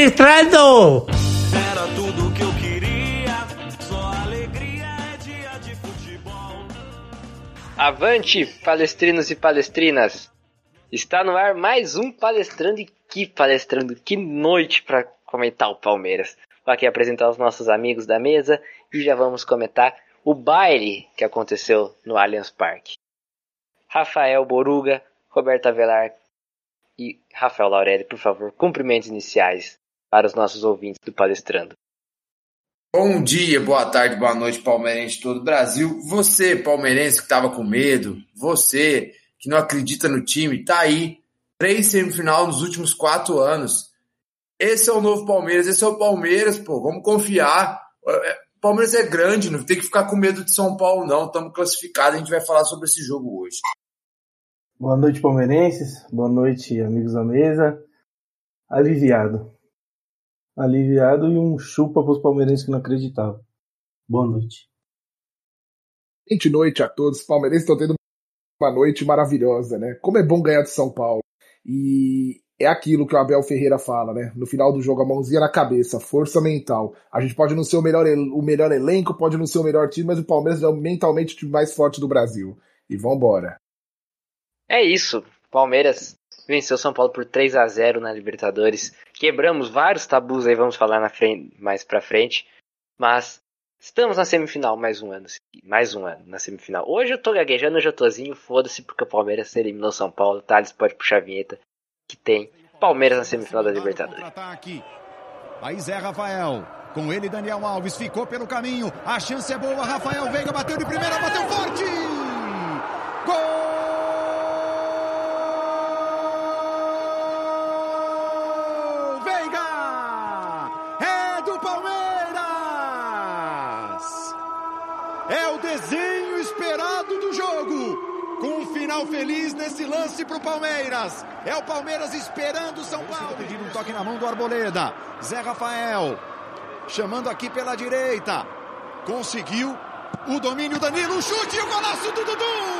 palestrando! Era tudo que eu queria, só alegria é dia de futebol. Avante, palestrinos e palestrinas! Está no ar mais um palestrando e que palestrando, que noite para comentar o Palmeiras. Vou aqui apresentar os nossos amigos da mesa e já vamos comentar o baile que aconteceu no Allianz Parque. Rafael Boruga, Roberto Avelar e Rafael Laurelli, por favor, cumprimentos iniciais para os nossos ouvintes do Palestrando. Bom dia, boa tarde, boa noite, palmeirense de todo o Brasil. Você, palmeirense que estava com medo, você que não acredita no time, tá aí. Três semifinal nos últimos quatro anos. Esse é o novo Palmeiras, esse é o Palmeiras, pô, vamos confiar. É, Palmeiras é grande, não tem que ficar com medo de São Paulo, não. Estamos classificados, a gente vai falar sobre esse jogo hoje. Boa noite, palmeirenses. Boa noite, amigos da mesa. Aliviado. Aliviado e um chupa para os palmeirenses que não acreditavam. Boa noite. Excelente noite a todos. Os palmeirenses estão tendo uma noite maravilhosa, né? Como é bom ganhar de São Paulo. E é aquilo que o Abel Ferreira fala, né? No final do jogo, a mãozinha na cabeça, força mental. A gente pode não ser o melhor, o melhor elenco, pode não ser o melhor time, mas o Palmeiras é mentalmente o time mais forte do Brasil. E vambora. É isso. Palmeiras venceu São Paulo por 3 a 0 na Libertadores. Quebramos vários tabus aí, vamos falar frente, mais pra frente. Mas estamos na semifinal mais um ano. Mais um ano na semifinal. Hoje eu tô gaguejando, hoje eu tozinho, foda-se, porque o Palmeiras eliminou São Paulo. Thales pode puxar a vinheta que tem Palmeiras na semifinal da Libertadores. Aí Zé Rafael. Com ele, Daniel Alves ficou pelo caminho. A chance é boa. Rafael Veiga bateu de primeira, bateu forte. Gol! Feliz nesse lance para o Palmeiras. É o Palmeiras esperando o São Paulo. Pedindo um toque na mão do Arboleda. Zé Rafael chamando aqui pela direita. Conseguiu o domínio Danilo, chute e o golaço do Dudu.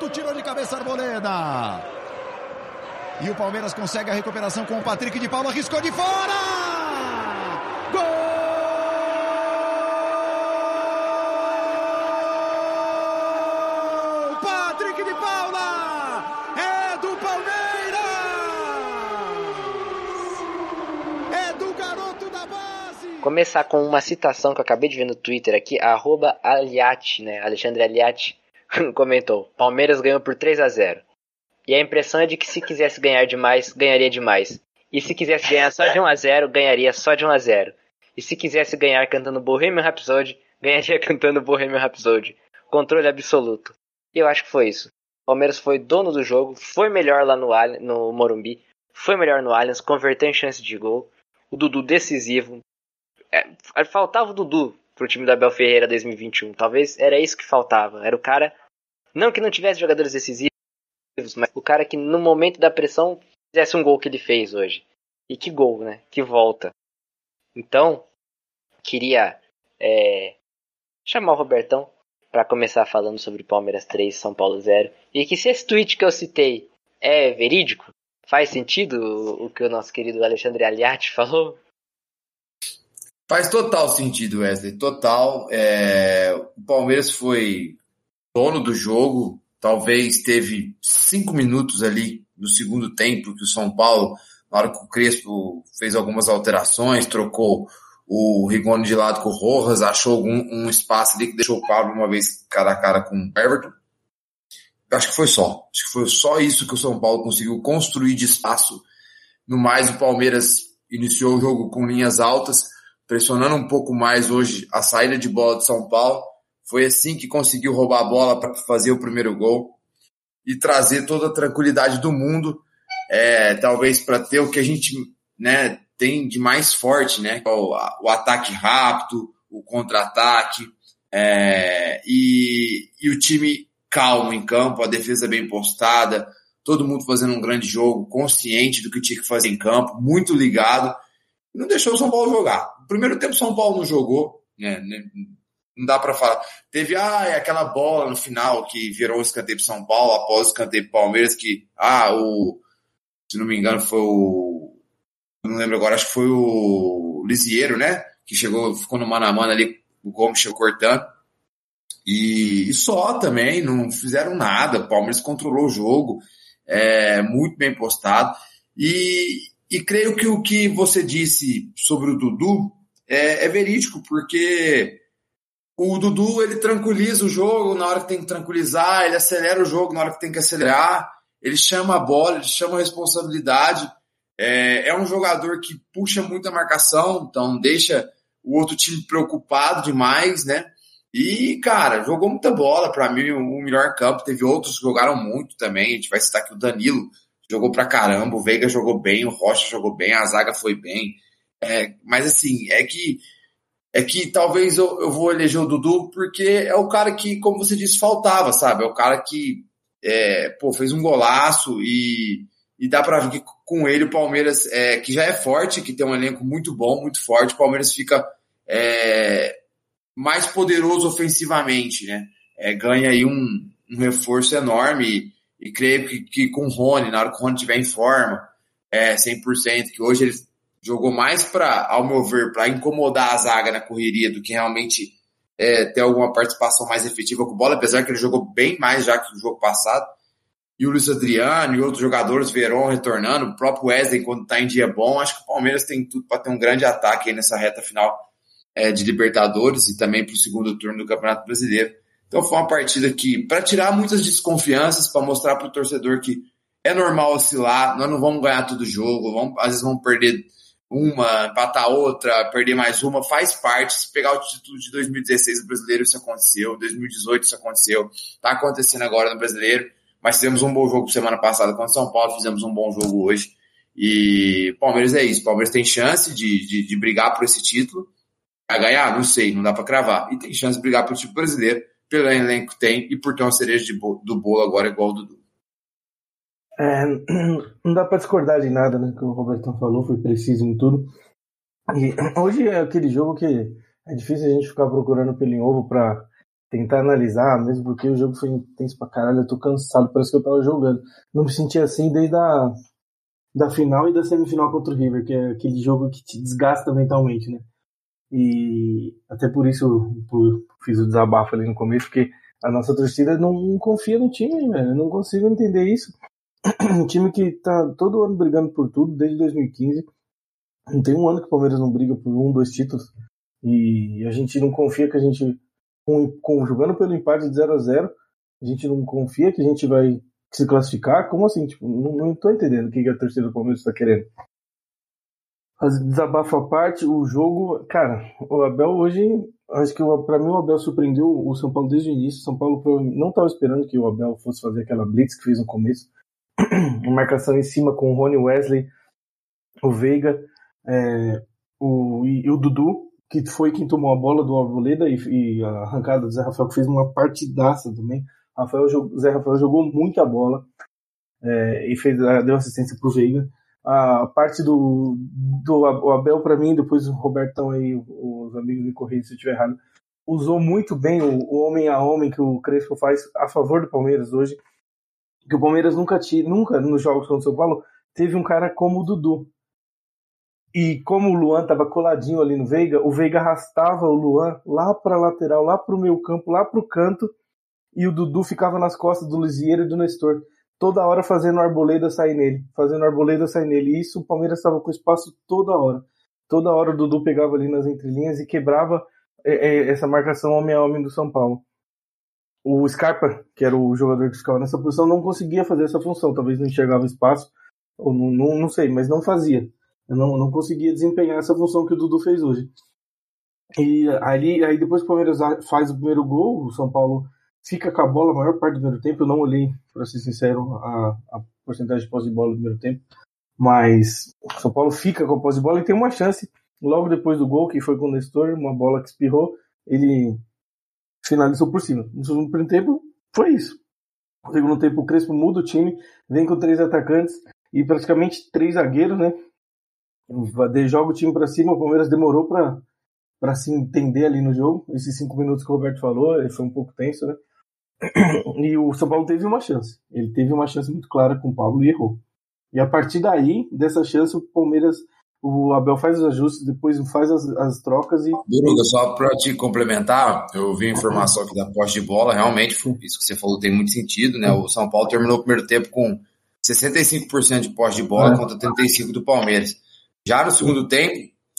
Levantamento, tirou de cabeça Arboleda. E o Palmeiras consegue a recuperação com o Patrick de Paulo, arriscou de fora! Gol! Paula! Começar com uma citação que eu acabei de ver no Twitter aqui, arroba Aliati, né? Alexandre Aliati comentou: Palmeiras ganhou por 3 a 0 E a impressão é de que se quisesse ganhar demais, ganharia demais. E se quisesse ganhar só de 1 a 0 ganharia só de 1 a 0 E se quisesse ganhar cantando Bohemian Rhapsody, ganharia cantando Bohemian Rhapsody. Controle absoluto. E eu acho que foi isso. Palmeiras foi dono do jogo, foi melhor lá no, no Morumbi, foi melhor no Allianz, converteu em chance de gol. O Dudu decisivo. É, faltava o Dudu pro time do Abel Ferreira 2021. Talvez era isso que faltava. Era o cara. Não que não tivesse jogadores decisivos, mas o cara que no momento da pressão fizesse um gol que ele fez hoje. E que gol, né? Que volta. Então, queria é, chamar o Robertão para começar falando sobre Palmeiras 3, São Paulo 0. E que se esse tweet que eu citei é verídico, faz sentido o, que o nosso querido Alexandre Aliati falou? Faz total sentido, Wesley. Total. É, O Palmeiras foi dono do jogo. Talvez teve cinco minutos ali no segundo tempo que o São Paulo, na hora que o Crespo fez algumas alterações, trocou o Rigoni de lado com o Rojas, achou algum, um espaço ali que deixou o Pablo uma vez cara a cara com o Everton. Acho que foi só. Acho que foi só isso que o São Paulo conseguiu construir de espaço. No mais, o Palmeiras iniciou o jogo com linhas altas, pressionando um pouco mais hoje a saída de bola de São Paulo. Foi assim que conseguiu roubar a bola para fazer o primeiro gol e trazer toda a tranquilidade do mundo, é, talvez para ter o que a gente né, tem de mais forte, né? O, o ataque rápido, o contra-ataque é, e, e o time calmo em campo, a defesa bem postada, todo mundo fazendo um grande jogo, consciente do que tinha que fazer em campo, muito ligado, não deixou o São Paulo jogar. No primeiro tempo, o São Paulo não jogou, né? Não dá para falar. Teve ah, aquela bola no final que virou o escanteio para São Paulo, após o escanteio para Palmeiras, que, ah, o. Se não me engano, foi o. Não lembro agora, acho que foi o Lisieiro, né? Que chegou, ficou no mano a mano ali, o Gomes chegou cortando. E, e, só também, não fizeram nada. O Palmeiras controlou o jogo, é, muito bem postado. E, e creio que o que você disse sobre o Dudu é, é verídico, porque o Dudu ele tranquiliza o jogo na hora que tem que tranquilizar, ele acelera o jogo na hora que tem que acelerar, ele chama a bola, ele chama a responsabilidade. É, é um jogador que puxa muita marcação, então deixa o outro time preocupado demais, né? E, cara, jogou muita bola. Para mim, o melhor campo. Teve outros que jogaram muito também. A gente vai citar aqui o Danilo, jogou pra caramba. O Veiga jogou bem, o Rocha jogou bem, a zaga foi bem. É, mas, assim, é que é que talvez eu, eu vou eleger o Dudu porque é o cara que, como você disse, faltava, sabe? É o cara que é, pô, fez um golaço e, e dá para ver que com ele o Palmeiras, é, que já é forte, que tem um elenco muito bom, muito forte, o Palmeiras fica é, mais poderoso ofensivamente, né? É, ganha aí um, um reforço enorme e, e creio que, que, com o Rony, na hora que o Rony estiver em forma, é 100%, que hoje ele jogou mais para, ao meu ver, para incomodar a zaga na correria do que realmente é, ter alguma participação mais efetiva com bola, apesar que ele jogou bem mais já que o jogo passado. E o Luiz Adriano e outros jogadores, Verón retornando, o próprio Wesley quando está em dia bom, acho que o Palmeiras tem tudo para ter um grande ataque aí nessa reta final é, de Libertadores e também para o segundo turno do Campeonato Brasileiro. Então foi uma partida que, para tirar muitas desconfianças, para mostrar para o torcedor que é normal oscilar, nós não vamos ganhar todo jogo, vamos, às vezes vamos perder uma, empatar outra, perder mais uma, faz parte. Se pegar o título de 2016 do brasileiro, isso aconteceu. 2018 isso aconteceu. Tá acontecendo agora no brasileiro. Mas fizemos um bom jogo semana passada contra São Paulo, fizemos um bom jogo hoje. E Palmeiras é isso. Palmeiras tem chance de, de, de brigar por esse título. Vai ganhar? Não sei, não dá para cravar. E tem chance de brigar pelo título brasileiro, pelo elenco que tem e por ter uma cereja de, do bolo agora igual o Dudu. É, não dá para discordar de nada, né? Que o Robertão falou, foi preciso em tudo. E hoje é aquele jogo que é difícil a gente ficar procurando pelo em ovo para tentar analisar, mesmo porque o jogo foi intenso pra caralho. Eu tô cansado, parece que eu tava jogando. Não me senti assim desde a da final e da semifinal contra o River, que é aquele jogo que te desgasta mentalmente, né? E até por isso por, fiz o desabafo ali no começo, porque a nossa torcida não, não confia no time, velho. Eu não consigo entender isso. Um time que tá todo ano brigando por tudo, desde 2015. Não tem um ano que o Palmeiras não briga por um, dois títulos. E a gente não confia que a gente, com, com jogando pelo empate de 0 a 0 a gente não confia que a gente vai se classificar. Como assim? Tipo, não, não tô entendendo o que, a torcida do Palmeiras está querendo. Mas desabafo à parte, o jogo, cara, o Abel hoje, acho que para mim o Abel surpreendeu o São Paulo desde o início. O São Paulo não estava esperando que o Abel fosse fazer aquela blitz que fez no começo marcação em cima com o Rony Wesley, o Veiga é, o, e, e, o Dudu, que foi quem tomou a bola do Arboleda e, e, a arrancada do Zé Rafael, que fez uma partidaça também. Rafael, Zé Rafael jogou muita bola é, e fez, deu assistência para o Veiga. A parte do, do Abel, para mim, depois o Robertão aí, os amigos me corrigem se eu estiver errado, usou muito bem o, o homem a homem que o Crespo faz a favor do Palmeiras hoje que o Palmeiras nunca tinha, nunca nos jogos contra o São Paulo teve um cara como o Dudu. E como o Luan estava coladinho ali no Veiga, o Veiga arrastava o Luan lá para lateral, lá para o meio campo, lá para o canto, e o Dudu ficava nas costas do Lisieiro e do Nestor, toda hora fazendo arboleda sair nele, fazendo arboleda sair nele. E isso o Palmeiras estava com espaço toda hora. Toda hora o Dudu pegava ali nas entrelinhas e quebrava é, é, essa marcação homem a homem do São Paulo o Scarpa, que era o jogador que ficava nessa posição, não conseguia fazer essa função. Talvez não enxergava espaço, ou não, não, não sei, mas não fazia. Eu não, não conseguia desempenhar essa função que o Dudu fez hoje. E ali, aí depois que o Palmeiras faz o primeiro gol, o São Paulo fica com a bola a maior parte do primeiro tempo. Eu não olhei, para ser sincero, a, a porcentagem de posse de bola do primeiro tempo. Mas o São Paulo fica com a posse de bola e tem uma chance logo depois do gol, que foi com o Nestor, uma bola que espirrou. Ele finalizou por cima. No segundo tempo, foi isso. No segundo tempo, o Crespo muda o time, vem com três atacantes e praticamente três zagueiros, né? Joga o time para cima, o Palmeiras demorou para se entender ali no jogo. Esses cinco minutos que o Roberto falou, foi um pouco tenso, né? E o São Paulo teve uma chance. Ele teve uma chance muito clara com o Pablo e errou. E a partir daí, dessa chance, o Palmeiras, o Abel faz os ajustes, depois faz as, as trocas e. Duruga, só para te complementar, eu vi a informação aqui da posse de bola, realmente, isso que você falou tem muito sentido, né? O São Paulo terminou o primeiro tempo com 65% de posse de bola é. contra 35% do Palmeiras. Já no segundo tempo,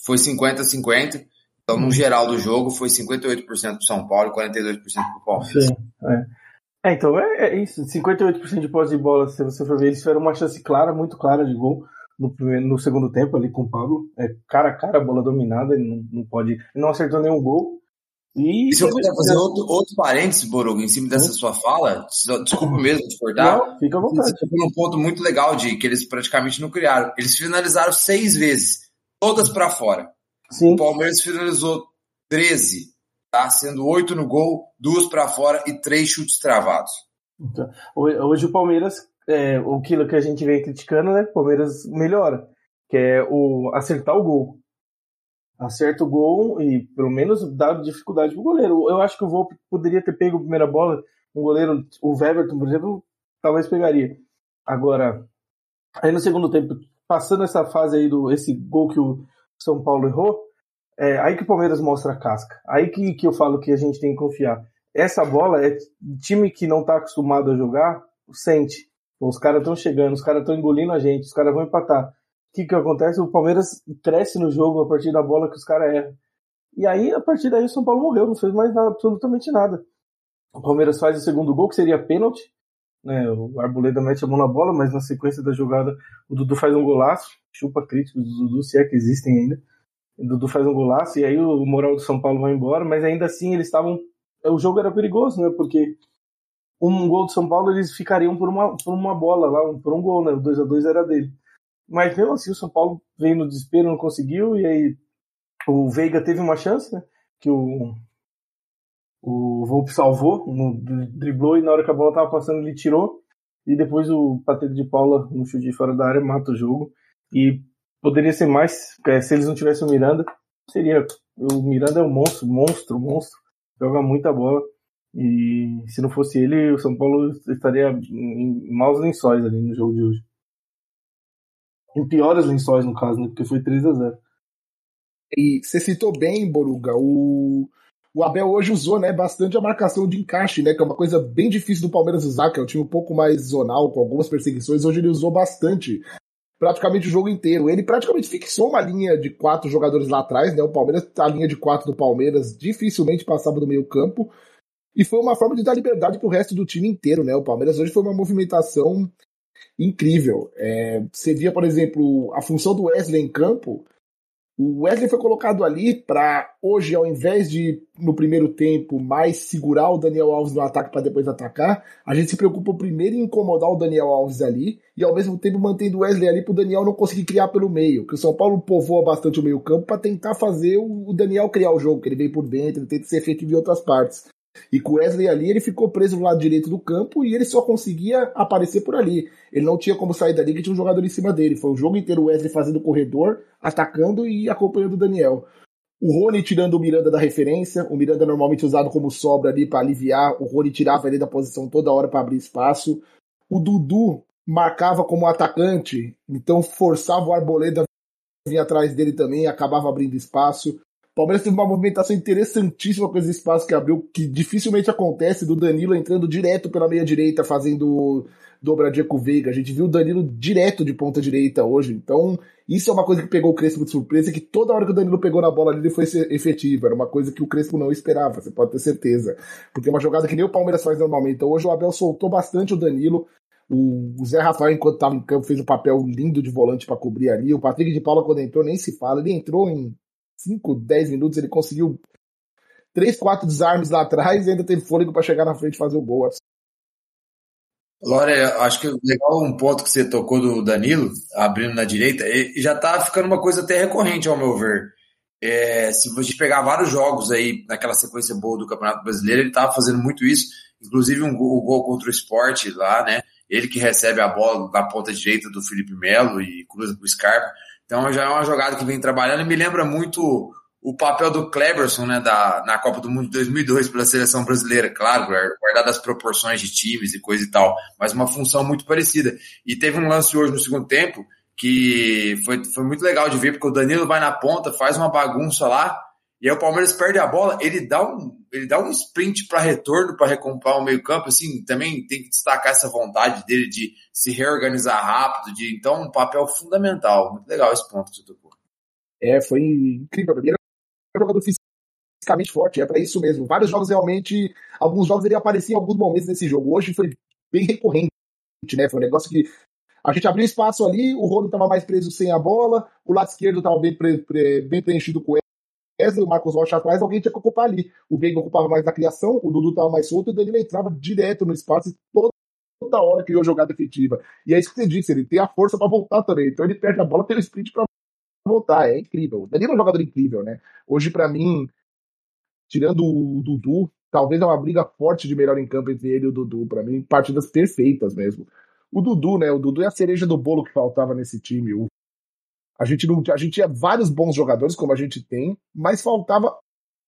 foi 50-50. Então, no geral do jogo, foi 58% para São Paulo e 42% para o Palmeiras. Sim, é. É, então é, é isso. 58% de posse de bola, se você for ver, eles tiveram uma chance clara, muito clara de gol no, primeiro, no segundo tempo ali com o Pablo. É, cara a cara, bola dominada, ele não, não pode. Não acertou nenhum gol. E, e se eu puder fazer outro, outro parênteses, Borugo, em cima dessa sua fala, desculpa mesmo de cortar. Não, fica à vontade. Você um ponto muito legal de que eles praticamente não criaram. Eles finalizaram seis vezes, todas para fora. Sim. O Palmeiras finalizou 13 tá? Sendo oito no gol, duas para fora e três chutes travados. Então, hoje o Palmeiras, é, aquilo que a gente vem criticando, né? O Palmeiras melhora, que é o acertar o gol. Acerta o gol e pelo menos dá dificuldade pro goleiro. Eu acho que o Volpe poderia ter pego a primeira bola, um goleiro, o Weverton, por exemplo, talvez pegaria. Agora, aí no segundo tempo, passando essa fase aí do esse gol que o São Paulo errou, é aí que o Palmeiras mostra a casca. Aí que, que eu falo que a gente tem que confiar. Essa bola é time que não está acostumado a jogar, sente. Os caras estão chegando, os caras estão engolindo a gente, os caras vão empatar. O que, que acontece? O Palmeiras cresce no jogo a partir da bola que os caras erram. E aí, a partir daí, o São Paulo morreu, não fez mais nada, absolutamente nada. O Palmeiras faz o segundo gol, que seria pênalti. Né? O Arboleda mete a mão na bola, mas na sequência da jogada, o Dudu faz um golaço. Chupa críticos do Dudu, se é que existem ainda. Dudu faz um golaço e aí o moral do São Paulo vai embora, mas ainda assim eles estavam. O jogo era perigoso, né? Porque um gol do São Paulo eles ficariam por uma, por uma bola lá, por um gol, né? O 2 a 2 era dele. Mas mesmo assim o São Paulo veio no desespero, não conseguiu, e aí o Veiga teve uma chance, né? Que o, o Volpe salvou, no, driblou e na hora que a bola tava passando ele tirou. E depois o Patrick de Paula, no chute de fora da área, mata o jogo. E poderia ser mais. É, se eles não tivessem o Miranda, seria. O Miranda é um monstro, monstro, monstro. Joga muita bola. E se não fosse ele, o São Paulo estaria em maus lençóis ali no jogo de hoje. Em piores lençóis, no caso, né? Porque foi 3 a 0 E você citou bem, Boruga, o, o Abel hoje usou né, bastante a marcação de encaixe, né? Que é uma coisa bem difícil do Palmeiras usar, que é um time um pouco mais zonal, com algumas perseguições. Hoje ele usou bastante praticamente o jogo inteiro. Ele praticamente fixou uma linha de quatro jogadores lá atrás, né? O Palmeiras, a linha de quatro do Palmeiras dificilmente passava do meio campo. E foi uma forma de dar liberdade para o resto do time inteiro, né? O Palmeiras hoje foi uma movimentação incrível. É, você via, por exemplo, a função do Wesley em campo o Wesley foi colocado ali para hoje, ao invés de no primeiro tempo mais segurar o Daniel Alves no ataque para depois atacar, a gente se preocupa primeiro em incomodar o Daniel Alves ali e ao mesmo tempo mantendo o Wesley ali para o Daniel não conseguir criar pelo meio. Que o São Paulo povoa bastante o meio campo para tentar fazer o Daniel criar o jogo, que ele veio por dentro, ele tenta ser efetivo em outras partes. E com Wesley ali, ele ficou preso no lado direito do campo e ele só conseguia aparecer por ali. Ele não tinha como sair dali que tinha um jogador em cima dele. Foi o jogo inteiro o Wesley fazendo corredor, atacando e acompanhando o Daniel. O Rony tirando o Miranda da referência, o Miranda normalmente usado como sobra ali para aliviar, o Rony tirava ele da posição toda hora para abrir espaço. O Dudu marcava como atacante, então forçava o Arboleda vir atrás dele também, acabava abrindo espaço. Palmeiras teve uma movimentação interessantíssima com esse espaço que abriu, que dificilmente acontece, do Danilo entrando direto pela meia direita, fazendo dobradinha com o Veiga. A gente viu o Danilo direto de ponta direita hoje. Então, isso é uma coisa que pegou o Crespo de surpresa, que toda hora que o Danilo pegou na bola ali, ele foi efetivo. Era uma coisa que o Crespo não esperava, você pode ter certeza. Porque é uma jogada que nem o Palmeiras faz normalmente. Então, hoje o Abel soltou bastante o Danilo. O Zé Rafael, enquanto estava em campo, fez um papel lindo de volante para cobrir ali. O Patrick de Paula, quando entrou, nem se fala. Ele entrou em 5, 10 minutos, ele conseguiu 3, 4 desarmes lá atrás e ainda teve fôlego para chegar na frente e fazer o gol. Lore, acho que legal um ponto que você tocou do Danilo, abrindo na direita, já tá ficando uma coisa até recorrente, ao meu ver. é, se gente pegar vários jogos aí naquela sequência boa do Campeonato Brasileiro, ele estava fazendo muito isso, inclusive um gol, um gol contra o esporte lá, né? Ele que recebe a bola da ponta direita do Felipe Melo e cruza pro Scarpa. Então já é uma jogada que vem trabalhando e me lembra muito o papel do Cleberson, né, da, na Copa do Mundo de 2002 pela seleção brasileira, claro, guardado as proporções de times e coisa e tal, mas uma função muito parecida. E teve um lance hoje no segundo tempo que foi, foi muito legal de ver, porque o Danilo vai na ponta, faz uma bagunça lá, e aí o Palmeiras perde a bola, ele dá um, ele dá um sprint para retorno, para recomprar o meio-campo, assim, também tem que destacar essa vontade dele de se reorganizar rápido, de então um papel fundamental. Muito legal esse ponto que você tocou. É, foi incrível. Ele era um jogador fisicamente forte, é para isso mesmo. Vários jogos realmente, alguns jogos ele aparecia em alguns momentos nesse jogo. Hoje foi bem recorrente, né? Foi um negócio que a gente abriu espaço ali, o Rolo estava mais preso sem a bola, o lado esquerdo estava bem, pre, pre, bem preenchido com Wesley, o Marcos Rocha atrás, alguém tinha que ocupar ali. O Veiga ocupava mais na criação, o Dudu estava mais solto, e o Danilo entrava direto no espaço e toda, toda hora criou jogada efetiva. E é isso que você disse, ele tem a força para voltar também. Então ele perde a bola, tem o sprint para voltar. É incrível. O Danilo é um jogador incrível, né? Hoje, para mim, tirando o Dudu, talvez é uma briga forte de melhor em campo entre ele e o Dudu. Para mim, partidas perfeitas mesmo. O Dudu, né? O Dudu é a cereja do bolo que faltava nesse time. O, a, gente não, a gente tinha vários bons jogadores, como a gente tem, mas faltava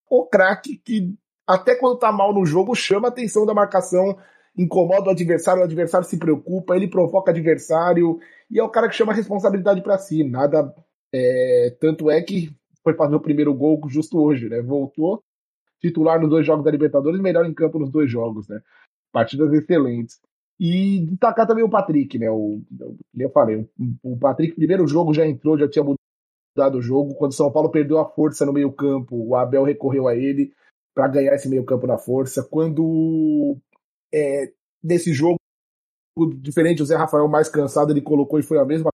o craque que, até quando tá mal no jogo, chama a atenção da marcação, incomoda o adversário, o adversário se preocupa, ele provoca adversário, e é o cara que chama a responsabilidade para si. Nada. É, tanto é que foi fazer o primeiro gol justo hoje, né? Voltou, titular nos dois jogos da Libertadores, melhor em campo nos dois jogos, né? Partidas excelentes. E destacar também o Patrick, né? O, eu falei, o Patrick, primeiro jogo já entrou, já tinha mudado o jogo. Quando o São Paulo perdeu a força no meio-campo, o Abel recorreu a ele para ganhar esse meio-campo na força. Quando é, nesse jogo, diferente, o Zé Rafael mais cansado, ele colocou e foi a mesma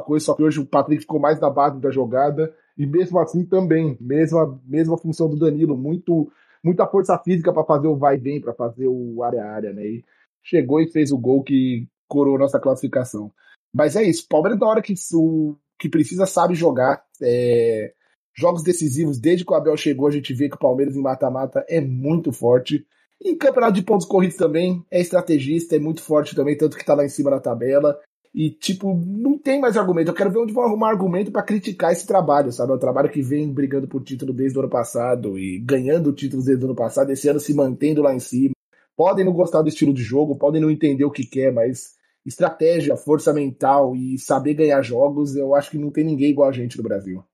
coisa, só que hoje o Patrick ficou mais na base da jogada, e mesmo assim também, mesma, mesma função do Danilo, muito muita força física para fazer o vai e vem, para fazer o área área, né? E chegou e fez o gol que coroou nossa classificação. Mas é isso, Palmeiras na hora que, o, que precisa sabe jogar. É, jogos decisivos, desde que o Abel chegou, a gente vê que o Palmeiras em mata-mata é muito forte. Em campeonato de pontos corridos também, é estrategista, é muito forte também, tanto que tá lá em cima da tabela. E, tipo, não tem mais argumento. Eu quero ver onde vão arrumar argumento para criticar esse trabalho, sabe? É um trabalho que vem brigando por título desde o ano passado e ganhando títulos desde o ano passado, esse ano se mantendo lá em cima podem não gostar do estilo de jogo, podem não entender o que quer, mas estratégia, força mental e saber ganhar jogos, eu acho que não tem ninguém igual a gente no Brasil.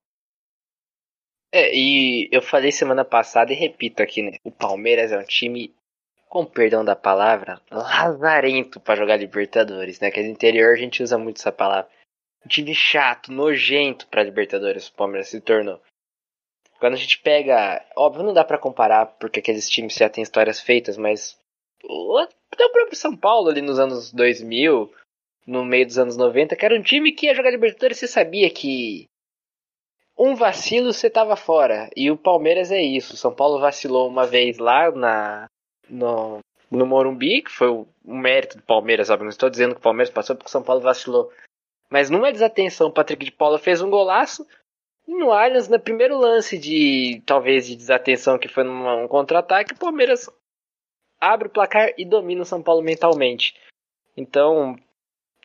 É, e eu falei semana passada e repito aqui, né? O Palmeiras é um time, com perdão da palavra, lazarento para jogar Libertadores, né? Que no interior a gente usa muito essa palavra. Um time chato, nojento para Libertadores, o Palmeiras se tornou. Quando a gente pega, óbvio, não dá para comparar porque aqueles times já têm histórias feitas, mas até o próprio São Paulo ali nos anos 2000, no meio dos anos 90, que era um time que ia jogar Libertadores, você sabia que um vacilo você tava fora. E o Palmeiras é isso. O São Paulo vacilou uma vez lá na no, no Morumbi, que foi o, mérito do Palmeiras, sabe? Não estou dizendo que o Palmeiras passou porque o São Paulo vacilou. Mas numa desatenção, o Patrick de Paula fez um golaço. E no Allianz, no primeiro lance de talvez de desatenção que foi num um contra-ataque, o Palmeiras abre o placar e domina o São Paulo mentalmente. Então,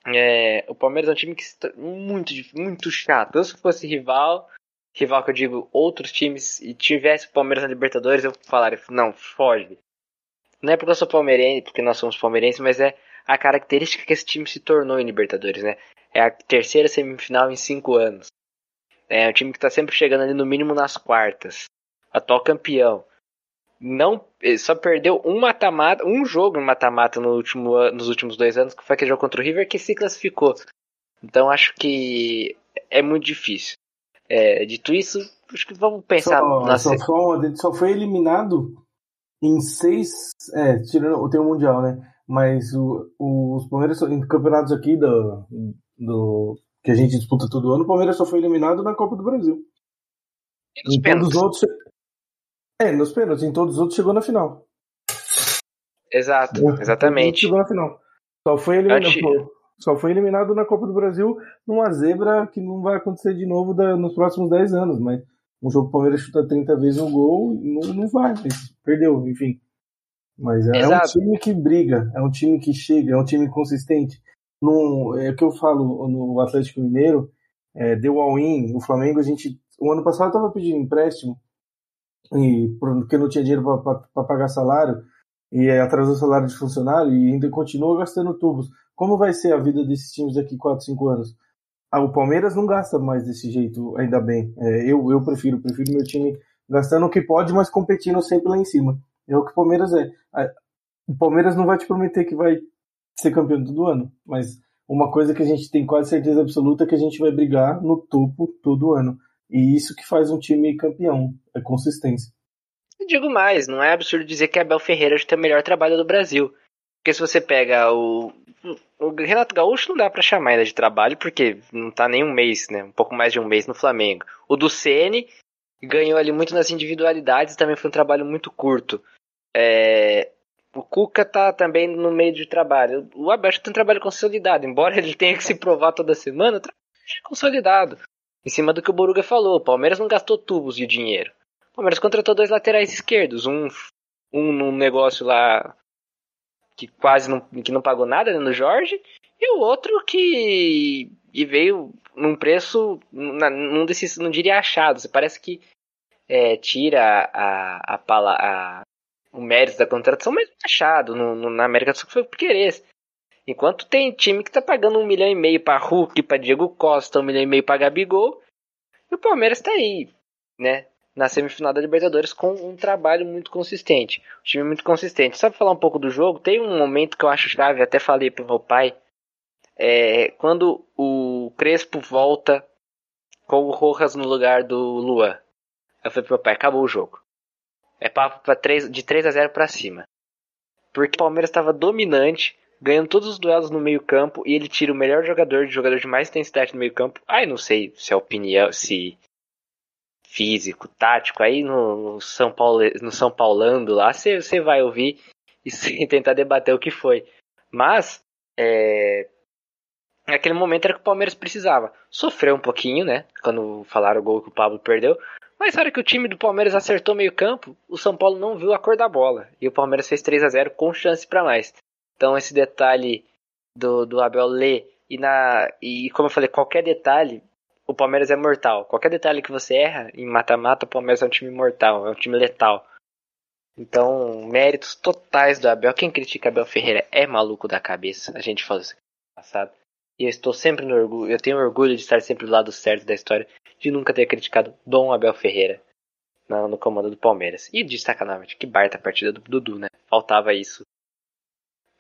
é, o Palmeiras é um time que muito, muito chato. Se fosse rival, rival que eu digo outros times, e tivesse o Palmeiras na Libertadores, eu falaria, não, foge. Não é porque eu sou palmeirense, porque nós somos palmeirenses, mas é a característica que esse time se tornou em Libertadores, né? É a terceira semifinal em cinco anos. É um time que está sempre chegando ali no mínimo nas quartas. Atual campeão não só perdeu um mata-mata, um jogo em mata-mata no último, nos últimos dois anos, que foi aquele jogo contra o River, que se classificou. Então acho que é muito difícil. É, dito isso, acho que vamos pensar. Só, nossa... só, foi, só foi eliminado em seis. É, tirando tem o Mundial, né? Mas o, o, os Palmeiras em campeonatos aqui do, do que a gente disputa todo ano, o Palmeiras só foi eliminado na Copa do Brasil. E em todos os outros, é, nos pênaltis, em todos os outros chegou na final. Exato, exatamente. Chegou na final. Só foi eliminado, só foi eliminado na Copa do Brasil numa zebra que não vai acontecer de novo da, nos próximos 10 anos, mas Um jogo que o Palmeiras chuta 30 vezes o gol, não, não vai, perdeu, enfim. Mas é, é, um time que briga, é um time que chega, é um time consistente. Num, é o que eu falo no Atlético Mineiro, é, deu all-in, o Flamengo, a gente. O ano passado estava pedindo empréstimo, e, porque não tinha dinheiro para pagar salário, e atrasou o salário de funcionário e ainda continua gastando tubos. Como vai ser a vida desses times daqui 4, 5 anos? Ah, o Palmeiras não gasta mais desse jeito, ainda bem. É, eu, eu prefiro, prefiro meu time gastando o que pode, mas competindo sempre lá em cima. É o que o Palmeiras é. O Palmeiras não vai te prometer que vai ser campeão todo ano, mas uma coisa que a gente tem quase certeza absoluta é que a gente vai brigar no topo todo ano. E isso que faz um time campeão, é consistência. Eu digo mais, não é absurdo dizer que Abel Ferreira tem o melhor trabalho do Brasil. Porque se você pega o. O Renato Gaúcho não dá para chamar ainda de trabalho, porque não tá nem um mês, né? Um pouco mais de um mês no Flamengo. O do Ceni ganhou ali muito nas individualidades, também foi um trabalho muito curto. É, o Cuca tá também no meio de trabalho. O Abel tem um trabalho consolidado, embora ele tenha que se provar toda semana, tá consolidado. Em cima do que o Boruga falou, o Palmeiras não gastou tubos de dinheiro. O Palmeiras contratou dois laterais esquerdos, um, um num negócio lá que quase não, que não pagou nada né, no Jorge, e o outro que, que veio num preço, num desses, não diria achado, parece que é, tira a, a, a, a, o mérito da contratação, mas achado no, no, na América do Sul foi por querer. Enquanto tem time que tá pagando um milhão e meio pra Hulk, pra Diego Costa, um milhão e meio pra Gabigol, e o Palmeiras tá aí, né? Na semifinal da Libertadores com um trabalho muito consistente. Um time muito consistente. Sabe falar um pouco do jogo? Tem um momento que eu acho chave, até falei pro meu pai. É, quando o Crespo volta com o Rojas no lugar do Luan. Eu falei pro meu pai, acabou o jogo. É papo pra 3, de 3 a 0 para cima. Porque o Palmeiras estava dominante, ganhando todos os duelos no meio-campo e ele tira o melhor jogador, de jogador de mais intensidade no meio-campo. Ai, não sei se é opinião, se físico, tático, aí no, no São Paulo, no São Paulando lá, você vai ouvir e tentar debater o que foi. Mas é, naquele momento era que o Palmeiras precisava. Sofreu um pouquinho, né? Quando falaram o gol que o Pablo perdeu. Mas na hora que o time do Palmeiras acertou meio campo, o São Paulo não viu a cor da bola. E o Palmeiras fez 3 a 0 com chance para mais. Então esse detalhe do, do Abel ler e na e como eu falei, qualquer detalhe, o Palmeiras é mortal. Qualquer detalhe que você erra em mata-mata, o Palmeiras é um time mortal, é um time letal. Então, méritos totais do Abel. Quem critica Abel Ferreira é maluco da cabeça. A gente falou isso no passado. E eu estou sempre no orgulho, eu tenho orgulho de estar sempre do lado certo da história, de nunca ter criticado Dom Abel Ferreira no, comando do Palmeiras. E destaca novamente, que baita partida do Dudu, né? Faltava isso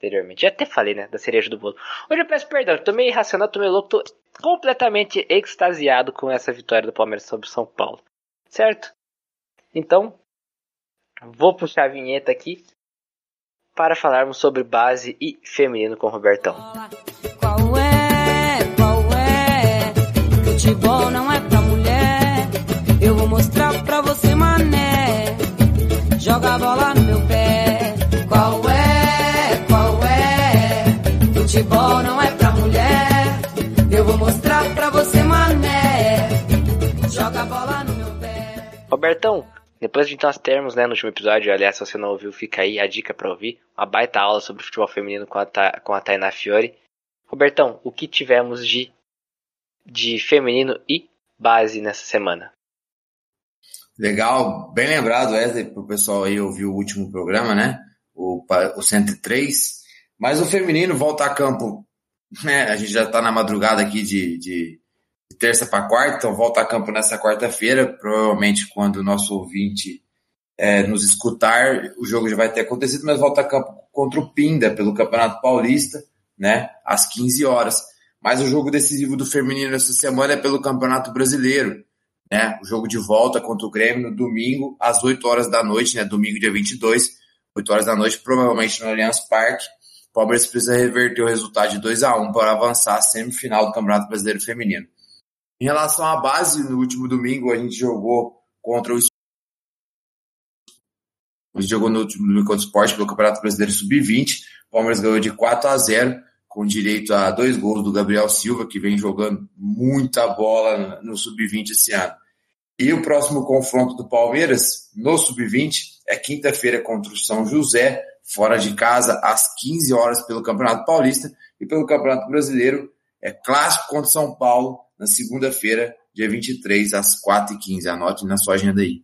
anteriormente. Já até falei, né? Da cereja do bolo. Hoje eu peço perdão, tô meio irracional, tô meio louco, tô completamente extasiado com essa vitória do Palmeiras sobre o São Paulo. Certo? Então, vou puxar a vinheta aqui para falarmos sobre base e feminino com o Robertão. Qual é? Qual é? Futebol não é pra mulher. Eu vou mostrar pra você, mané. Joga a bola no meu pé. Robertão, depois de nós termos, né, no último episódio, aliás, se você não ouviu, fica aí a dica para ouvir, uma baita aula sobre futebol feminino com a, Ta com a Tainá Fiore. Robertão, o que tivemos de, de feminino e base nessa semana? Legal, bem lembrado, Wesley, para o pessoal aí ouvir o último programa, né? O, o 103. Mas o feminino volta a campo, né? A gente já está na madrugada aqui de, de de terça para quarta, então volta a campo nessa quarta-feira. Provavelmente quando o nosso ouvinte é, nos escutar, o jogo já vai ter acontecido, mas volta a campo contra o Pinda pelo Campeonato Paulista, né? Às 15 horas. Mas o jogo decisivo do feminino essa semana é pelo Campeonato Brasileiro, né? O jogo de volta contra o Grêmio no domingo, às 8 horas da noite, né? Domingo, dia 22, 8 horas da noite, provavelmente no Allianz Parque. O Palmeiras precisa reverter o resultado de 2 a 1 para avançar à semifinal do Campeonato Brasileiro Feminino. Em relação à base, no último domingo a gente jogou contra o a gente jogou no último domingo contra o Sport pelo Campeonato Brasileiro Sub-20. O Palmeiras ganhou de 4 a 0 com direito a dois gols do Gabriel Silva, que vem jogando muita bola no Sub-20 esse ano. E o próximo confronto do Palmeiras no Sub-20 é quinta-feira contra o São José, fora de casa, às 15 horas pelo Campeonato Paulista e pelo Campeonato Brasileiro. É clássico contra o São Paulo na segunda-feira, dia 23, às 4h15. Anote na sua agenda aí.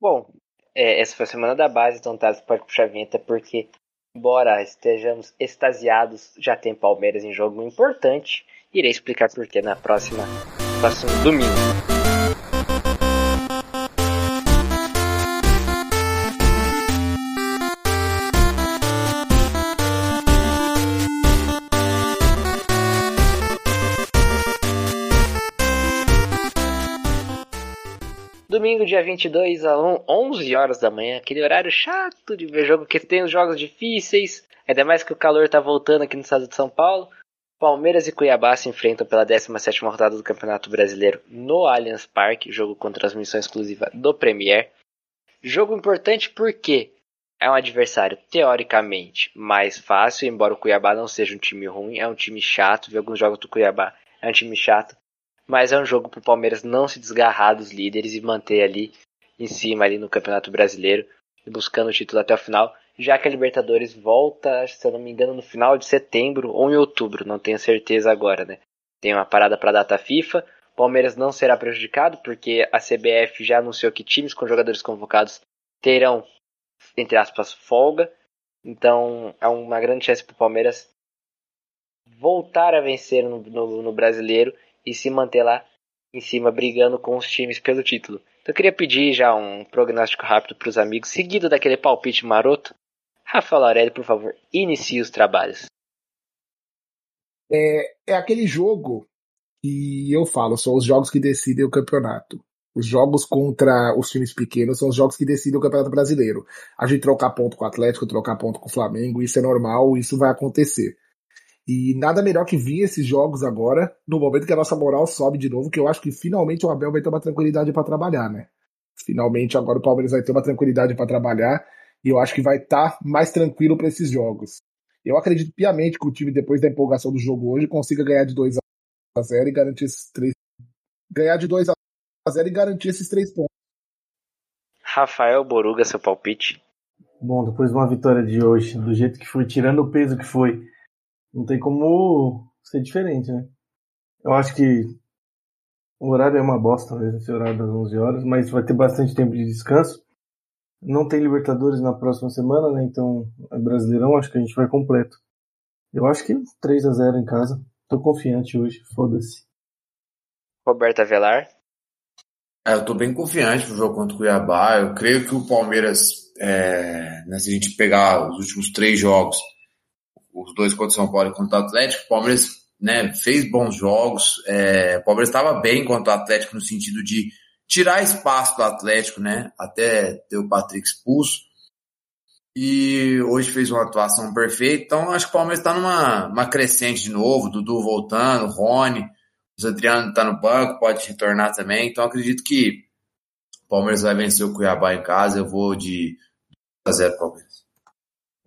Bom, é, essa foi a semana da base, então tá, você pode puxar a vinheta, porque, embora estejamos extasiados, já tem Palmeiras em jogo importante. Irei explicar por que na próxima, próximo domingo. Dia 22, às 11 horas da manhã, aquele horário chato de ver jogo, que tem os jogos difíceis, ainda mais que o calor tá voltando aqui no estado de São Paulo. Palmeiras e Cuiabá se enfrentam pela 17ª rodada do Campeonato Brasileiro no Allianz Parque, jogo com transmissão exclusiva do Premier. Jogo importante porque é um adversário teoricamente mais fácil, embora o Cuiabá não seja um time ruim, é um time chato, ver alguns jogos do Cuiabá, é um time chato, mas é um jogo para o Palmeiras não se desgarrar dos líderes e manter ali em cima ali no Campeonato Brasileiro, buscando o título até o final, já que a Libertadores volta, se eu não me engano, no final de setembro ou em outubro, não tenho certeza agora, né? Tem uma parada para a data FIFA. Palmeiras não será prejudicado porque a CBF já anunciou que times com jogadores convocados terão, entre aspas, folga. Então é uma grande chance para o Palmeiras voltar a vencer no, no, no brasileiro e se manter lá em cima brigando com os times pelo título. Então eu queria pedir já um prognóstico rápido para os amigos, seguido daquele palpite maroto. Rafael Aurélio, por favor, inicie os trabalhos. É, é aquele jogo que eu falo, são os jogos que decidem o campeonato. Os jogos contra os times pequenos são os jogos que decidem o Campeonato Brasileiro. A gente trocar ponto com o Atlético, trocar ponto com o Flamengo, isso é normal, isso vai acontecer. E nada melhor que vir esses jogos agora, no momento que a nossa moral sobe de novo, que eu acho que finalmente o Abel vai ter uma tranquilidade para trabalhar, né? Finalmente agora o Palmeiras vai ter uma tranquilidade para trabalhar e eu acho que vai estar tá mais tranquilo para esses jogos. Eu acredito piamente que o time, depois da empolgação do jogo hoje, consiga ganhar de 2 a 0 e garantir esses três. Ganhar de 2 a 0 e garantir esses três pontos. Rafael Boruga, seu palpite. Bom, depois de uma vitória de hoje, do jeito que foi, tirando o peso que foi, não tem como ser diferente, né? Eu acho que o horário é uma bosta mesmo, esse horário das 11 horas, mas vai ter bastante tempo de descanso. Não tem Libertadores na próxima semana, né? Então, é Brasileirão, acho que a gente vai completo. Eu acho que 3 a 0 em casa. Tô confiante hoje, foda-se. Roberto Avelar. É, eu tô bem confiante pro jogo contra o Cuiabá. Eu creio que o Palmeiras, é, né, se a gente pegar os últimos três jogos, os dois contra o São Paulo e contra o Atlético, o Palmeiras né, fez bons jogos, é, o Palmeiras estava bem contra o Atlético no sentido de tirar espaço do Atlético, né, até ter o Patrick expulso, e hoje fez uma atuação perfeita, então acho que o Palmeiras está numa uma crescente de novo, Dudu voltando, Rony, o Adriano está no banco, pode retornar também, então acredito que o Palmeiras vai vencer o Cuiabá em casa, eu vou de 2 a 0 Palmeiras.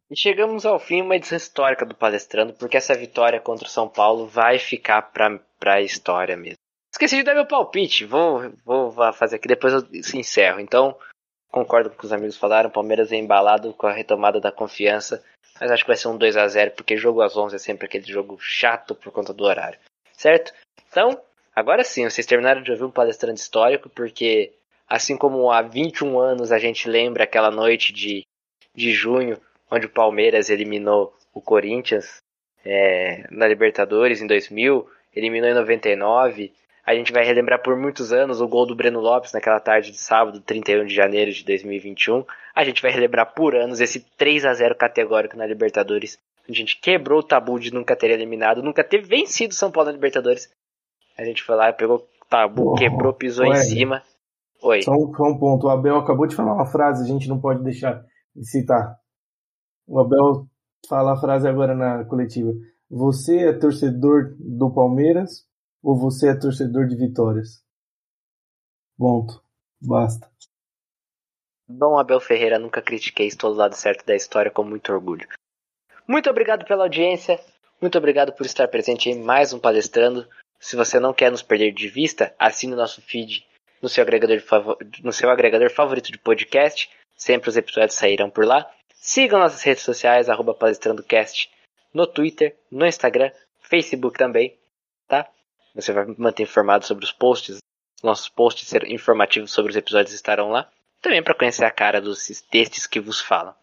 E chegamos ao fim, uma edição histórica do Palestrando, porque essa vitória contra o São Paulo vai ficar pra, pra história mesmo. Esqueci de dar meu palpite, vou, vou fazer aqui, depois eu encerro. Então, concordo com o que os amigos falaram, Palmeiras é embalado com a retomada da confiança, mas acho que vai ser um 2 a 0 porque jogo às 11 é sempre aquele jogo chato por conta do horário, certo? Então, agora sim, vocês terminaram de ouvir um palestrante histórico, porque assim como há 21 anos a gente lembra aquela noite de, de junho onde o Palmeiras eliminou o Corinthians é, na Libertadores em 2000, eliminou em 99. A gente vai relembrar por muitos anos o gol do Breno Lopes naquela tarde de sábado, 31 de janeiro de 2021. A gente vai relembrar por anos esse 3 a 0 categórico na Libertadores. A gente quebrou o tabu de nunca ter eliminado, nunca ter vencido São Paulo na Libertadores. A gente foi lá, pegou o tabu, oh, quebrou, pisou ué, em cima. Oi. Só um, só um ponto. O Abel acabou de falar uma frase, a gente não pode deixar de citar. O Abel fala a frase agora na coletiva. Você é torcedor do Palmeiras ou você é torcedor de vitórias? Ponto. Basta. Dom Abel Ferreira, nunca critiquei, estou do lado certo da história com muito orgulho. Muito obrigado pela audiência, muito obrigado por estar presente em mais um Palestrando. Se você não quer nos perder de vista, assine o nosso feed no seu agregador, no seu agregador favorito de podcast. Sempre os episódios sairão por lá. Sigam nossas redes sociais, arroba palestrandocast, no Twitter, no Instagram, Facebook também, tá? Você vai manter informado sobre os posts. Nossos posts informativos sobre os episódios estarão lá. Também para conhecer a cara dos textos que vos falam.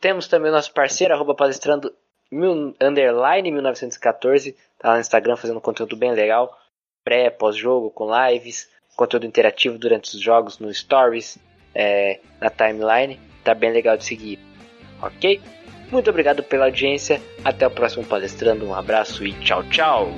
Temos também o nosso parceiro, arroba palestrando mil, underline 1914, tá lá no Instagram fazendo conteúdo bem legal, pré, pós-jogo, com lives, conteúdo interativo durante os jogos, no Stories, é, na timeline, tá bem legal de seguir, ok? Muito obrigado pela audiência, até o próximo palestrando, um abraço e tchau, tchau!